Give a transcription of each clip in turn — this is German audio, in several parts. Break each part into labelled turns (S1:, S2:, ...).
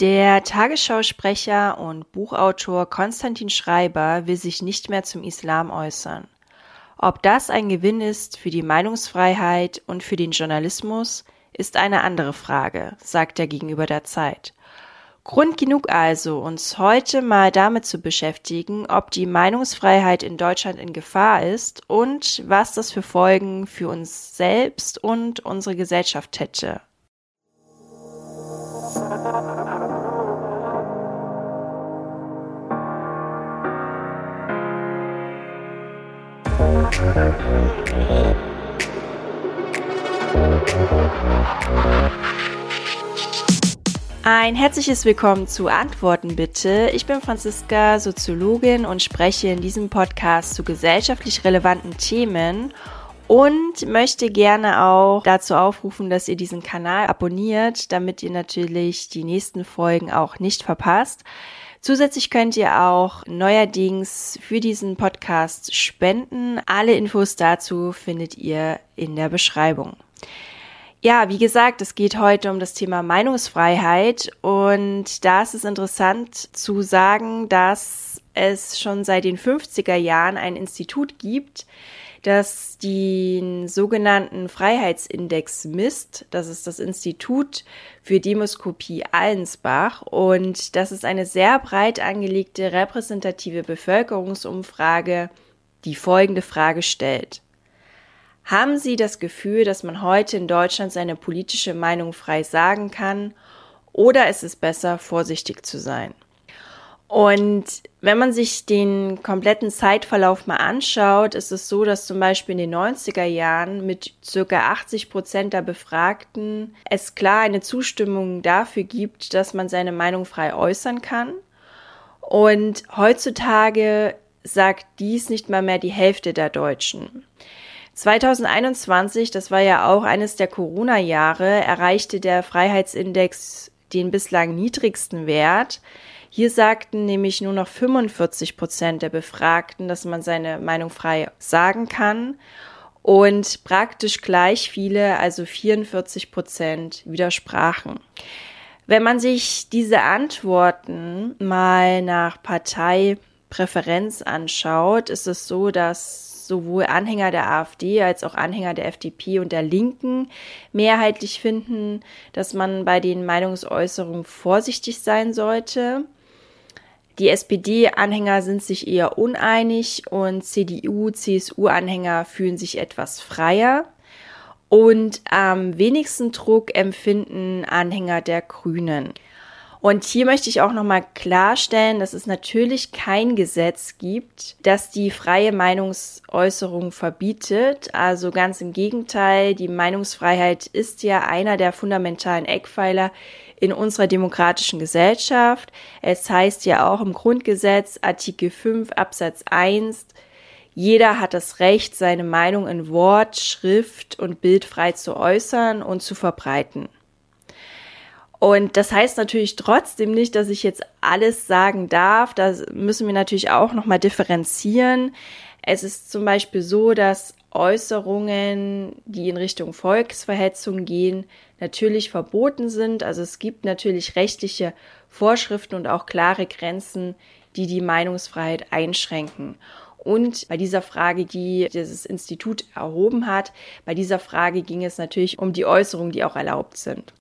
S1: Der Tagesschausprecher und Buchautor Konstantin Schreiber will sich nicht mehr zum Islam äußern. Ob das ein Gewinn ist für die Meinungsfreiheit und für den Journalismus, ist eine andere Frage, sagt er gegenüber der Zeit. Grund genug also, uns heute mal damit zu beschäftigen, ob die Meinungsfreiheit in Deutschland in Gefahr ist und was das für Folgen für uns selbst und unsere Gesellschaft hätte. Ein herzliches Willkommen zu Antworten bitte. Ich bin Franziska, Soziologin und spreche in diesem Podcast zu gesellschaftlich relevanten Themen und möchte gerne auch dazu aufrufen, dass ihr diesen Kanal abonniert, damit ihr natürlich die nächsten Folgen auch nicht verpasst. Zusätzlich könnt ihr auch neuerdings für diesen Podcast spenden. Alle Infos dazu findet ihr in der Beschreibung. Ja, wie gesagt, es geht heute um das Thema Meinungsfreiheit und da ist es interessant zu sagen, dass es schon seit den 50er Jahren ein Institut gibt, das den sogenannten Freiheitsindex misst. Das ist das Institut für Demoskopie Allensbach und das ist eine sehr breit angelegte repräsentative Bevölkerungsumfrage, die folgende Frage stellt. Haben Sie das Gefühl, dass man heute in Deutschland seine politische Meinung frei sagen kann oder ist es besser, vorsichtig zu sein? Und wenn man sich den kompletten Zeitverlauf mal anschaut, ist es so, dass zum Beispiel in den 90er Jahren mit circa 80 Prozent der Befragten es klar eine Zustimmung dafür gibt, dass man seine Meinung frei äußern kann. Und heutzutage sagt dies nicht mal mehr die Hälfte der Deutschen. 2021, das war ja auch eines der Corona-Jahre, erreichte der Freiheitsindex den bislang niedrigsten Wert. Hier sagten nämlich nur noch 45 Prozent der Befragten, dass man seine Meinung frei sagen kann. Und praktisch gleich viele, also 44 Prozent, widersprachen. Wenn man sich diese Antworten mal nach Parteipräferenz anschaut, ist es so, dass sowohl Anhänger der AfD als auch Anhänger der FDP und der Linken mehrheitlich finden, dass man bei den Meinungsäußerungen vorsichtig sein sollte. Die SPD-Anhänger sind sich eher uneinig und CDU, CSU-Anhänger fühlen sich etwas freier. Und am wenigsten Druck empfinden Anhänger der Grünen. Und hier möchte ich auch nochmal klarstellen, dass es natürlich kein Gesetz gibt, das die freie Meinungsäußerung verbietet. Also ganz im Gegenteil, die Meinungsfreiheit ist ja einer der fundamentalen Eckpfeiler in unserer demokratischen Gesellschaft. Es heißt ja auch im Grundgesetz, Artikel 5 Absatz 1, jeder hat das Recht, seine Meinung in Wort, Schrift und Bild frei zu äußern und zu verbreiten. Und das heißt natürlich trotzdem nicht, dass ich jetzt alles sagen darf. Da müssen wir natürlich auch nochmal differenzieren. Es ist zum Beispiel so, dass Äußerungen, die in Richtung Volksverhetzung gehen, natürlich verboten sind. Also es gibt natürlich rechtliche Vorschriften und auch klare Grenzen, die die Meinungsfreiheit einschränken. Und bei dieser Frage, die dieses Institut erhoben hat, bei dieser Frage ging es natürlich um die Äußerungen, die auch erlaubt sind.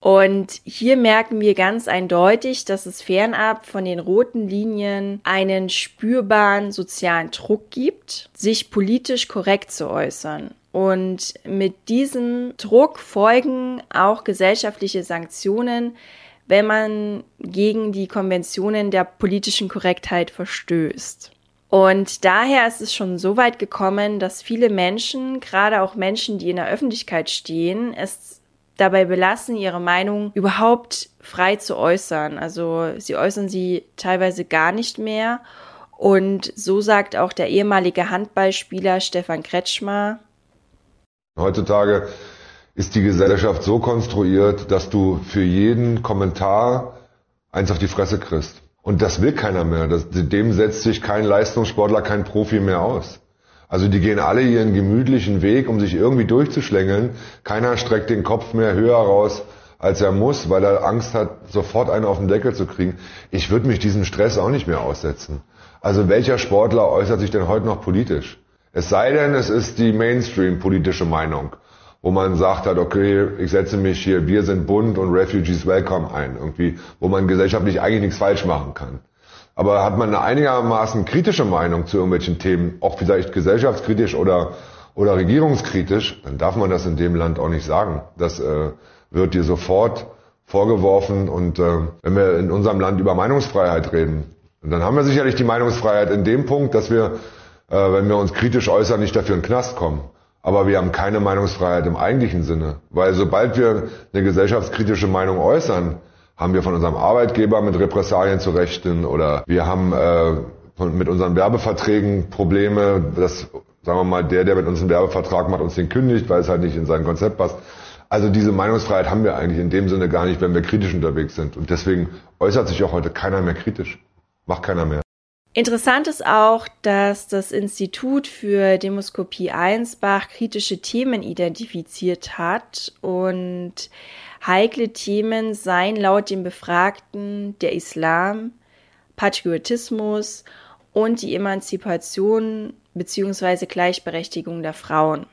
S1: Und hier merken wir ganz eindeutig, dass es fernab von den roten Linien einen spürbaren sozialen Druck gibt, sich politisch korrekt zu äußern. Und mit diesem Druck folgen auch gesellschaftliche Sanktionen, wenn man gegen die Konventionen der politischen Korrektheit verstößt. Und daher ist es schon so weit gekommen, dass viele Menschen, gerade auch Menschen, die in der Öffentlichkeit stehen, es dabei belassen, ihre Meinung überhaupt frei zu äußern. Also sie äußern sie teilweise gar nicht mehr. Und so sagt auch der ehemalige Handballspieler Stefan Kretschmer.
S2: Heutzutage ist die Gesellschaft so konstruiert, dass du für jeden Kommentar eins auf die Fresse kriegst. Und das will keiner mehr. Das, dem setzt sich kein Leistungssportler, kein Profi mehr aus. Also die gehen alle ihren gemütlichen Weg, um sich irgendwie durchzuschlängeln. Keiner streckt den Kopf mehr höher raus als er muss, weil er Angst hat, sofort einen auf den Deckel zu kriegen. Ich würde mich diesem Stress auch nicht mehr aussetzen. Also welcher Sportler äußert sich denn heute noch politisch? Es sei denn, es ist die Mainstream-politische Meinung, wo man sagt hat, okay, ich setze mich hier, wir sind bunt und Refugees welcome ein, irgendwie, wo man gesellschaftlich eigentlich nichts falsch machen kann. Aber hat man eine einigermaßen kritische Meinung zu irgendwelchen Themen, auch vielleicht gesellschaftskritisch oder, oder regierungskritisch, dann darf man das in dem Land auch nicht sagen. Das äh, wird dir sofort vorgeworfen. Und äh, wenn wir in unserem Land über Meinungsfreiheit reden, dann haben wir sicherlich die Meinungsfreiheit in dem Punkt, dass wir, äh, wenn wir uns kritisch äußern, nicht dafür in den Knast kommen. Aber wir haben keine Meinungsfreiheit im eigentlichen Sinne. Weil sobald wir eine gesellschaftskritische Meinung äußern, haben wir von unserem Arbeitgeber mit Repressalien zu rechnen oder wir haben äh, mit unseren Werbeverträgen Probleme, dass, sagen wir mal, der, der mit uns einen Werbevertrag macht, uns den kündigt, weil es halt nicht in sein Konzept passt. Also diese Meinungsfreiheit haben wir eigentlich in dem Sinne gar nicht, wenn wir kritisch unterwegs sind. Und deswegen äußert sich auch heute keiner mehr kritisch. Macht keiner mehr.
S1: Interessant ist auch, dass das Institut für Demoskopie Einsbach kritische Themen identifiziert hat und heikle Themen seien laut dem Befragten der Islam, Patriotismus und die Emanzipation bzw. Gleichberechtigung der Frauen.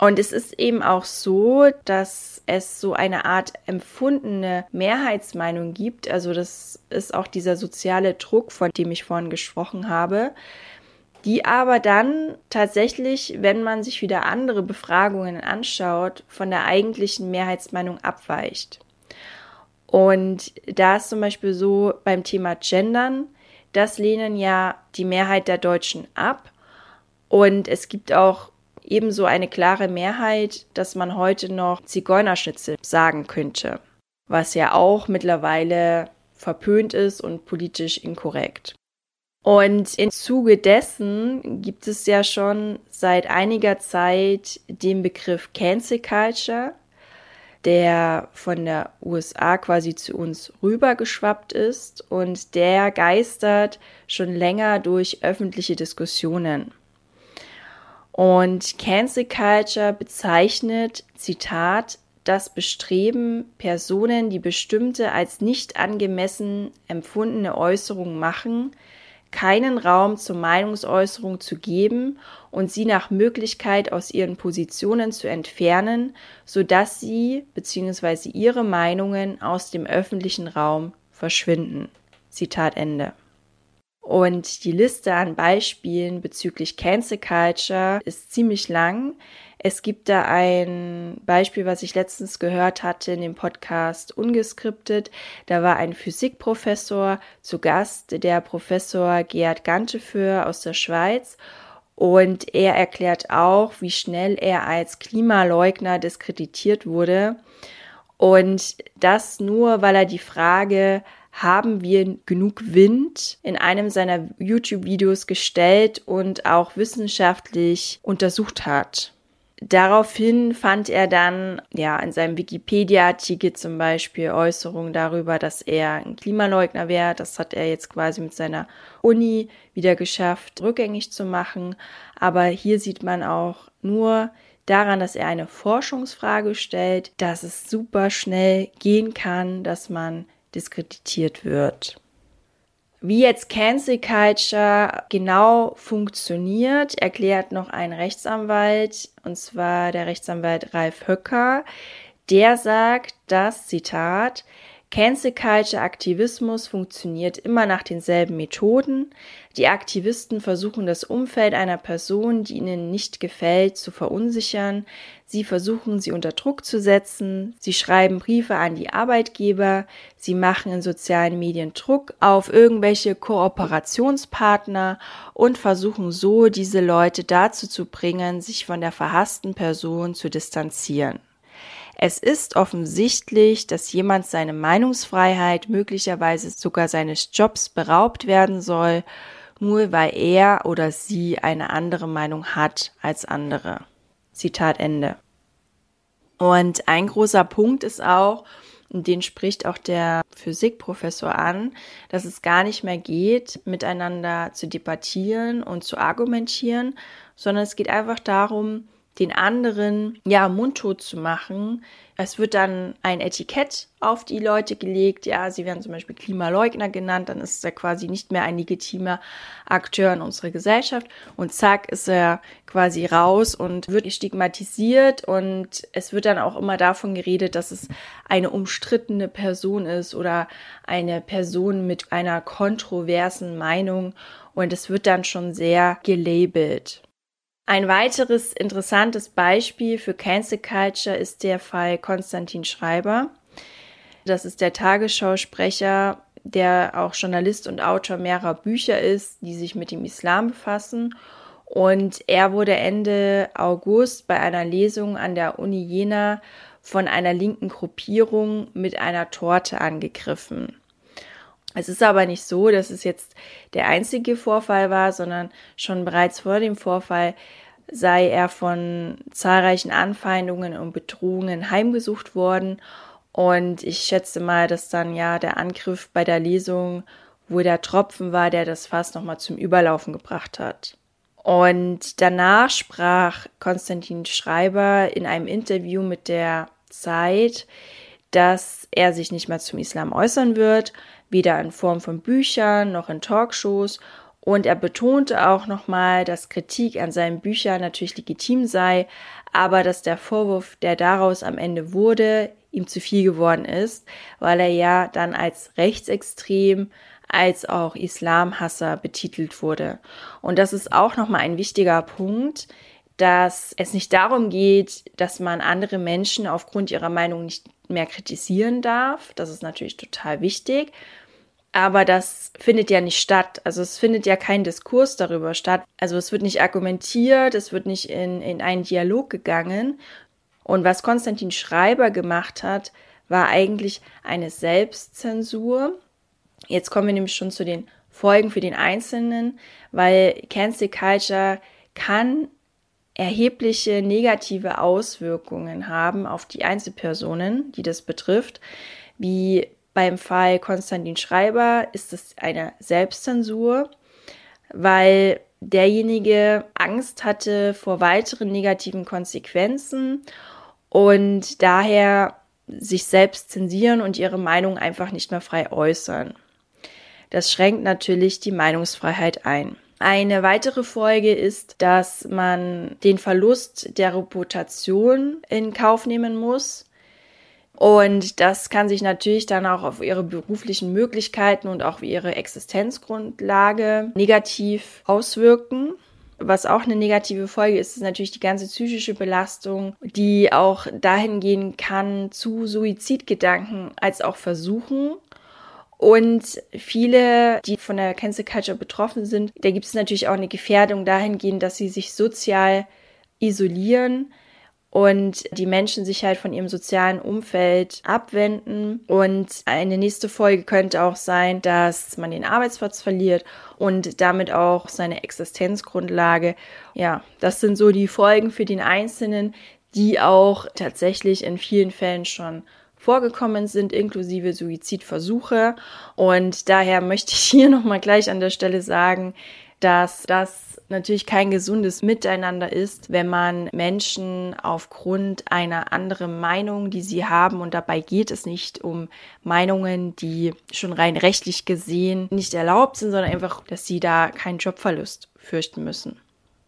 S1: Und es ist eben auch so, dass es so eine Art empfundene Mehrheitsmeinung gibt. Also das ist auch dieser soziale Druck, von dem ich vorhin gesprochen habe, die aber dann tatsächlich, wenn man sich wieder andere Befragungen anschaut, von der eigentlichen Mehrheitsmeinung abweicht. Und da ist zum Beispiel so beim Thema Gendern, das lehnen ja die Mehrheit der Deutschen ab. Und es gibt auch ebenso eine klare Mehrheit, dass man heute noch Zigeunerschnitzel sagen könnte, was ja auch mittlerweile verpönt ist und politisch inkorrekt. Und im Zuge dessen gibt es ja schon seit einiger Zeit den Begriff Cancel Culture, der von der USA quasi zu uns rübergeschwappt ist und der geistert schon länger durch öffentliche Diskussionen. Und Cancel Culture bezeichnet, Zitat, das Bestreben, Personen, die bestimmte als nicht angemessen empfundene Äußerungen machen, keinen Raum zur Meinungsäußerung zu geben und sie nach Möglichkeit aus ihren Positionen zu entfernen, so dass sie bzw. ihre Meinungen aus dem öffentlichen Raum verschwinden. Zitat Ende. Und die Liste an Beispielen bezüglich Cancel Culture ist ziemlich lang. Es gibt da ein Beispiel, was ich letztens gehört hatte in dem Podcast Ungeskriptet. Da war ein Physikprofessor zu Gast, der Professor Gerhard Ganteföhr aus der Schweiz. Und er erklärt auch, wie schnell er als Klimaleugner diskreditiert wurde. Und das nur, weil er die Frage haben wir genug Wind in einem seiner YouTube-Videos gestellt und auch wissenschaftlich untersucht hat. Daraufhin fand er dann, ja, in seinem Wikipedia-Artikel zum Beispiel Äußerungen darüber, dass er ein Klimaleugner wäre. Das hat er jetzt quasi mit seiner Uni wieder geschafft, rückgängig zu machen. Aber hier sieht man auch nur daran, dass er eine Forschungsfrage stellt, dass es super schnell gehen kann, dass man diskreditiert wird. Wie jetzt Cancel Culture genau funktioniert, erklärt noch ein Rechtsanwalt, und zwar der Rechtsanwalt Ralf Höcker. Der sagt, dass, Zitat, Cancel Culture Aktivismus funktioniert immer nach denselben Methoden. Die Aktivisten versuchen das Umfeld einer Person, die ihnen nicht gefällt, zu verunsichern. Sie versuchen, sie unter Druck zu setzen. Sie schreiben Briefe an die Arbeitgeber. Sie machen in sozialen Medien Druck auf irgendwelche Kooperationspartner und versuchen so, diese Leute dazu zu bringen, sich von der verhassten Person zu distanzieren. Es ist offensichtlich, dass jemand seine Meinungsfreiheit, möglicherweise sogar seines Jobs beraubt werden soll, nur weil er oder sie eine andere Meinung hat als andere. Zitat Ende. Und ein großer Punkt ist auch, den spricht auch der Physikprofessor an, dass es gar nicht mehr geht, miteinander zu debattieren und zu argumentieren, sondern es geht einfach darum, den anderen ja mundtot zu machen. Es wird dann ein Etikett auf die Leute gelegt. Ja, sie werden zum Beispiel Klimaleugner genannt. Dann ist er quasi nicht mehr ein legitimer Akteur in unserer Gesellschaft. Und zack, ist er quasi raus und wird stigmatisiert. Und es wird dann auch immer davon geredet, dass es eine umstrittene Person ist oder eine Person mit einer kontroversen Meinung. Und es wird dann schon sehr gelabelt. Ein weiteres interessantes Beispiel für Cancel Culture ist der Fall Konstantin Schreiber. Das ist der Tagesschausprecher, der auch Journalist und Autor mehrerer Bücher ist, die sich mit dem Islam befassen. Und er wurde Ende August bei einer Lesung an der Uni Jena von einer linken Gruppierung mit einer Torte angegriffen. Es ist aber nicht so, dass es jetzt der einzige Vorfall war, sondern schon bereits vor dem Vorfall sei er von zahlreichen Anfeindungen und Bedrohungen heimgesucht worden. Und ich schätze mal, dass dann ja der Angriff bei der Lesung wo der Tropfen war, der das Fass nochmal zum Überlaufen gebracht hat. Und danach sprach Konstantin Schreiber in einem Interview mit der Zeit, dass er sich nicht mehr zum Islam äußern wird, weder in Form von Büchern noch in Talkshows. Und er betonte auch nochmal, dass Kritik an seinen Büchern natürlich legitim sei, aber dass der Vorwurf, der daraus am Ende wurde, ihm zu viel geworden ist, weil er ja dann als rechtsextrem als auch Islamhasser betitelt wurde. Und das ist auch nochmal ein wichtiger Punkt, dass es nicht darum geht, dass man andere Menschen aufgrund ihrer Meinung nicht mehr kritisieren darf. Das ist natürlich total wichtig. Aber das findet ja nicht statt. Also es findet ja kein Diskurs darüber statt. Also es wird nicht argumentiert, es wird nicht in, in einen Dialog gegangen. Und was Konstantin Schreiber gemacht hat, war eigentlich eine Selbstzensur. Jetzt kommen wir nämlich schon zu den Folgen für den Einzelnen, weil Cancel Culture kann erhebliche negative Auswirkungen haben auf die Einzelpersonen, die das betrifft, wie beim Fall Konstantin Schreiber ist es eine Selbstzensur, weil derjenige Angst hatte vor weiteren negativen Konsequenzen und daher sich selbst zensieren und ihre Meinung einfach nicht mehr frei äußern. Das schränkt natürlich die Meinungsfreiheit ein. Eine weitere Folge ist, dass man den Verlust der Reputation in Kauf nehmen muss. Und das kann sich natürlich dann auch auf ihre beruflichen Möglichkeiten und auch ihre Existenzgrundlage negativ auswirken. Was auch eine negative Folge ist, ist natürlich die ganze psychische Belastung, die auch dahin gehen kann zu Suizidgedanken als auch Versuchen. Und viele, die von der Cancel Culture betroffen sind, da gibt es natürlich auch eine Gefährdung dahingehend, dass sie sich sozial isolieren, und die Menschen sich halt von ihrem sozialen Umfeld abwenden. Und eine nächste Folge könnte auch sein, dass man den Arbeitsplatz verliert und damit auch seine Existenzgrundlage. Ja, das sind so die Folgen für den Einzelnen, die auch tatsächlich in vielen Fällen schon vorgekommen sind, inklusive Suizidversuche. Und daher möchte ich hier nochmal gleich an der Stelle sagen, dass das natürlich kein gesundes Miteinander ist, wenn man Menschen aufgrund einer anderen Meinung, die sie haben, und dabei geht es nicht um Meinungen, die schon rein rechtlich gesehen nicht erlaubt sind, sondern einfach, dass sie da keinen Jobverlust fürchten müssen.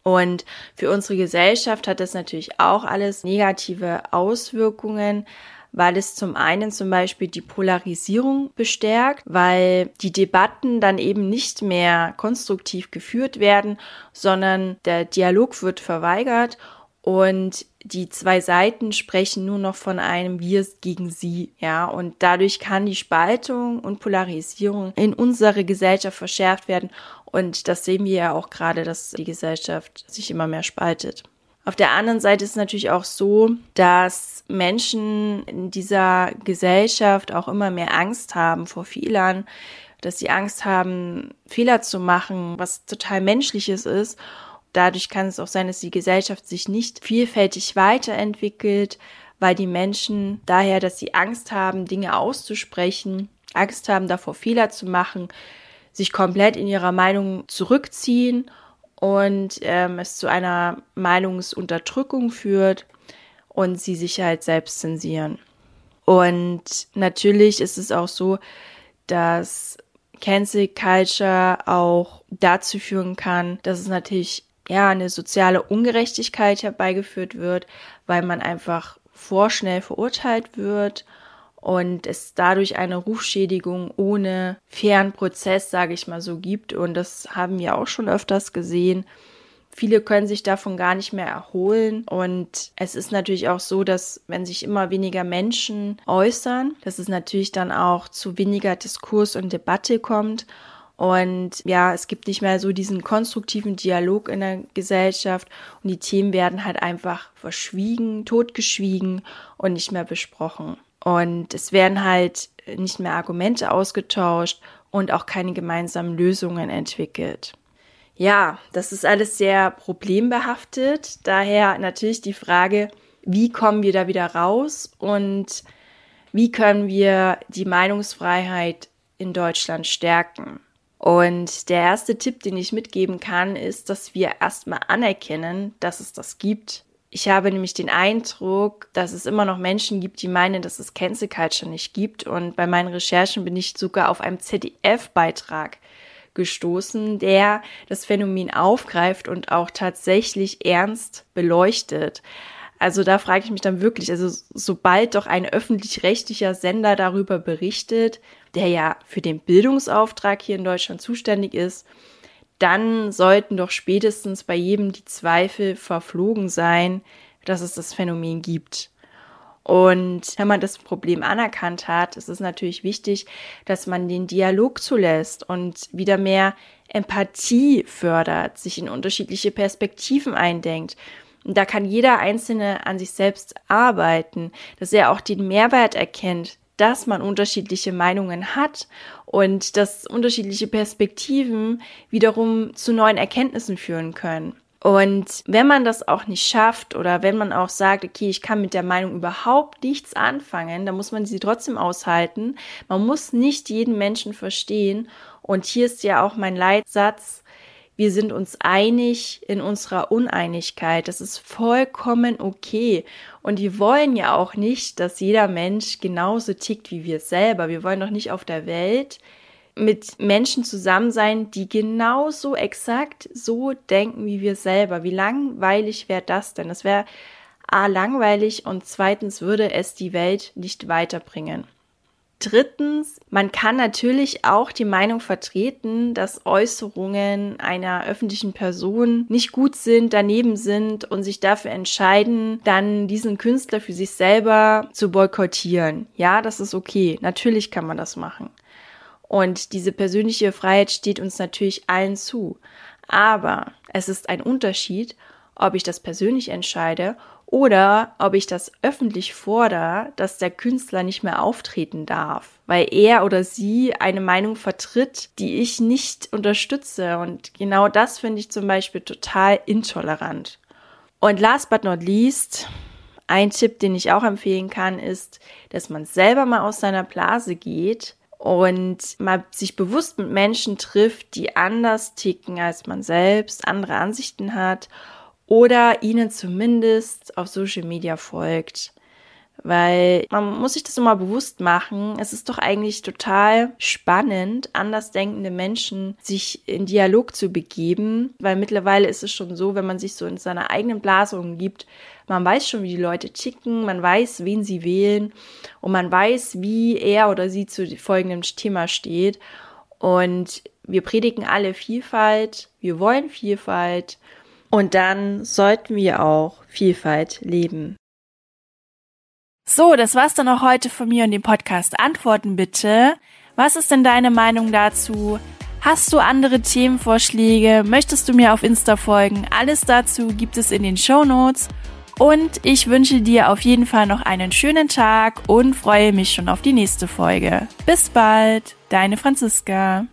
S1: Und für unsere Gesellschaft hat das natürlich auch alles negative Auswirkungen, weil es zum einen zum Beispiel die Polarisierung bestärkt, weil die Debatten dann eben nicht mehr konstruktiv geführt werden, sondern der Dialog wird verweigert und die zwei Seiten sprechen nur noch von einem Wir gegen sie, ja, und dadurch kann die Spaltung und Polarisierung in unserer Gesellschaft verschärft werden und das sehen wir ja auch gerade, dass die Gesellschaft sich immer mehr spaltet. Auf der anderen Seite ist es natürlich auch so, dass Menschen in dieser Gesellschaft auch immer mehr Angst haben vor Fehlern, dass sie Angst haben, Fehler zu machen, was total menschliches ist. Dadurch kann es auch sein, dass die Gesellschaft sich nicht vielfältig weiterentwickelt, weil die Menschen daher, dass sie Angst haben, Dinge auszusprechen, Angst haben davor, Fehler zu machen, sich komplett in ihrer Meinung zurückziehen und ähm, es zu einer Meinungsunterdrückung führt und sie sich halt selbst zensieren. Und natürlich ist es auch so, dass Cancel Culture auch dazu führen kann, dass es natürlich ja eine soziale Ungerechtigkeit herbeigeführt wird, weil man einfach vorschnell verurteilt wird und es dadurch eine Rufschädigung ohne fairen Prozess, sage ich mal so, gibt. Und das haben wir auch schon öfters gesehen. Viele können sich davon gar nicht mehr erholen. Und es ist natürlich auch so, dass wenn sich immer weniger Menschen äußern, dass es natürlich dann auch zu weniger Diskurs und Debatte kommt. Und ja, es gibt nicht mehr so diesen konstruktiven Dialog in der Gesellschaft und die Themen werden halt einfach verschwiegen, totgeschwiegen und nicht mehr besprochen. Und es werden halt nicht mehr Argumente ausgetauscht und auch keine gemeinsamen Lösungen entwickelt. Ja, das ist alles sehr problembehaftet. Daher natürlich die Frage, wie kommen wir da wieder raus und wie können wir die Meinungsfreiheit in Deutschland stärken? Und der erste Tipp, den ich mitgeben kann, ist, dass wir erstmal anerkennen, dass es das gibt ich habe nämlich den Eindruck, dass es immer noch Menschen gibt, die meinen, dass es Cancel Culture nicht gibt. Und bei meinen Recherchen bin ich sogar auf einem ZDF-Beitrag gestoßen, der das Phänomen aufgreift und auch tatsächlich ernst beleuchtet. Also da frage ich mich dann wirklich, also sobald doch ein öffentlich-rechtlicher Sender darüber berichtet, der ja für den Bildungsauftrag hier in Deutschland zuständig ist, dann sollten doch spätestens bei jedem die Zweifel verflogen sein, dass es das Phänomen gibt. Und wenn man das Problem anerkannt hat, ist es natürlich wichtig, dass man den Dialog zulässt und wieder mehr Empathie fördert, sich in unterschiedliche Perspektiven eindenkt. Und da kann jeder Einzelne an sich selbst arbeiten, dass er auch den Mehrwert erkennt, dass man unterschiedliche Meinungen hat und dass unterschiedliche Perspektiven wiederum zu neuen Erkenntnissen führen können. Und wenn man das auch nicht schafft oder wenn man auch sagt, okay, ich kann mit der Meinung überhaupt nichts anfangen, dann muss man sie trotzdem aushalten. Man muss nicht jeden Menschen verstehen. Und hier ist ja auch mein Leitsatz, wir sind uns einig in unserer Uneinigkeit. Das ist vollkommen okay. Und wir wollen ja auch nicht, dass jeder Mensch genauso tickt wie wir selber. Wir wollen doch nicht auf der Welt mit Menschen zusammen sein, die genauso exakt so denken wie wir selber. Wie langweilig wäre das denn? Das wäre A langweilig und zweitens würde es die Welt nicht weiterbringen. Drittens, man kann natürlich auch die Meinung vertreten, dass Äußerungen einer öffentlichen Person nicht gut sind, daneben sind und sich dafür entscheiden, dann diesen Künstler für sich selber zu boykottieren. Ja, das ist okay. Natürlich kann man das machen. Und diese persönliche Freiheit steht uns natürlich allen zu. Aber es ist ein Unterschied, ob ich das persönlich entscheide oder ob ich das öffentlich fordere, dass der Künstler nicht mehr auftreten darf, weil er oder sie eine Meinung vertritt, die ich nicht unterstütze. Und genau das finde ich zum Beispiel total intolerant. Und last but not least, ein Tipp, den ich auch empfehlen kann, ist, dass man selber mal aus seiner Blase geht und mal sich bewusst mit Menschen trifft, die anders ticken als man selbst, andere Ansichten hat oder ihnen zumindest auf Social Media folgt. Weil man muss sich das immer bewusst machen. Es ist doch eigentlich total spannend, andersdenkende Menschen sich in Dialog zu begeben, weil mittlerweile ist es schon so, wenn man sich so in seiner eigenen Blase umgibt, man weiß schon, wie die Leute ticken, man weiß, wen sie wählen und man weiß, wie er oder sie zu folgendem Thema steht. Und wir predigen alle Vielfalt, wir wollen Vielfalt und dann sollten wir auch Vielfalt leben. So, das war's dann auch heute von mir und dem Podcast Antworten bitte. Was ist denn deine Meinung dazu? Hast du andere Themenvorschläge? Möchtest du mir auf Insta folgen? Alles dazu gibt es in den Show Notes. Und ich wünsche dir auf jeden Fall noch einen schönen Tag und freue mich schon auf die nächste Folge. Bis bald, deine Franziska.